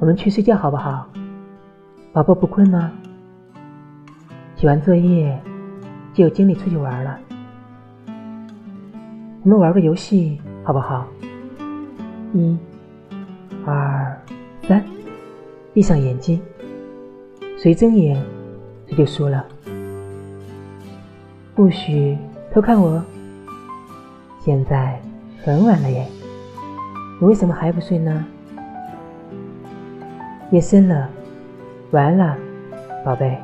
我们去睡觉好不好？宝宝不困吗？写完作业就有精力出去玩了。我们玩个游戏好不好？一、二、三，闭上眼睛，谁睁眼谁就输了。不许偷看我。现在很晚了耶，你为什么还不睡呢？夜深了，晚安了，宝贝。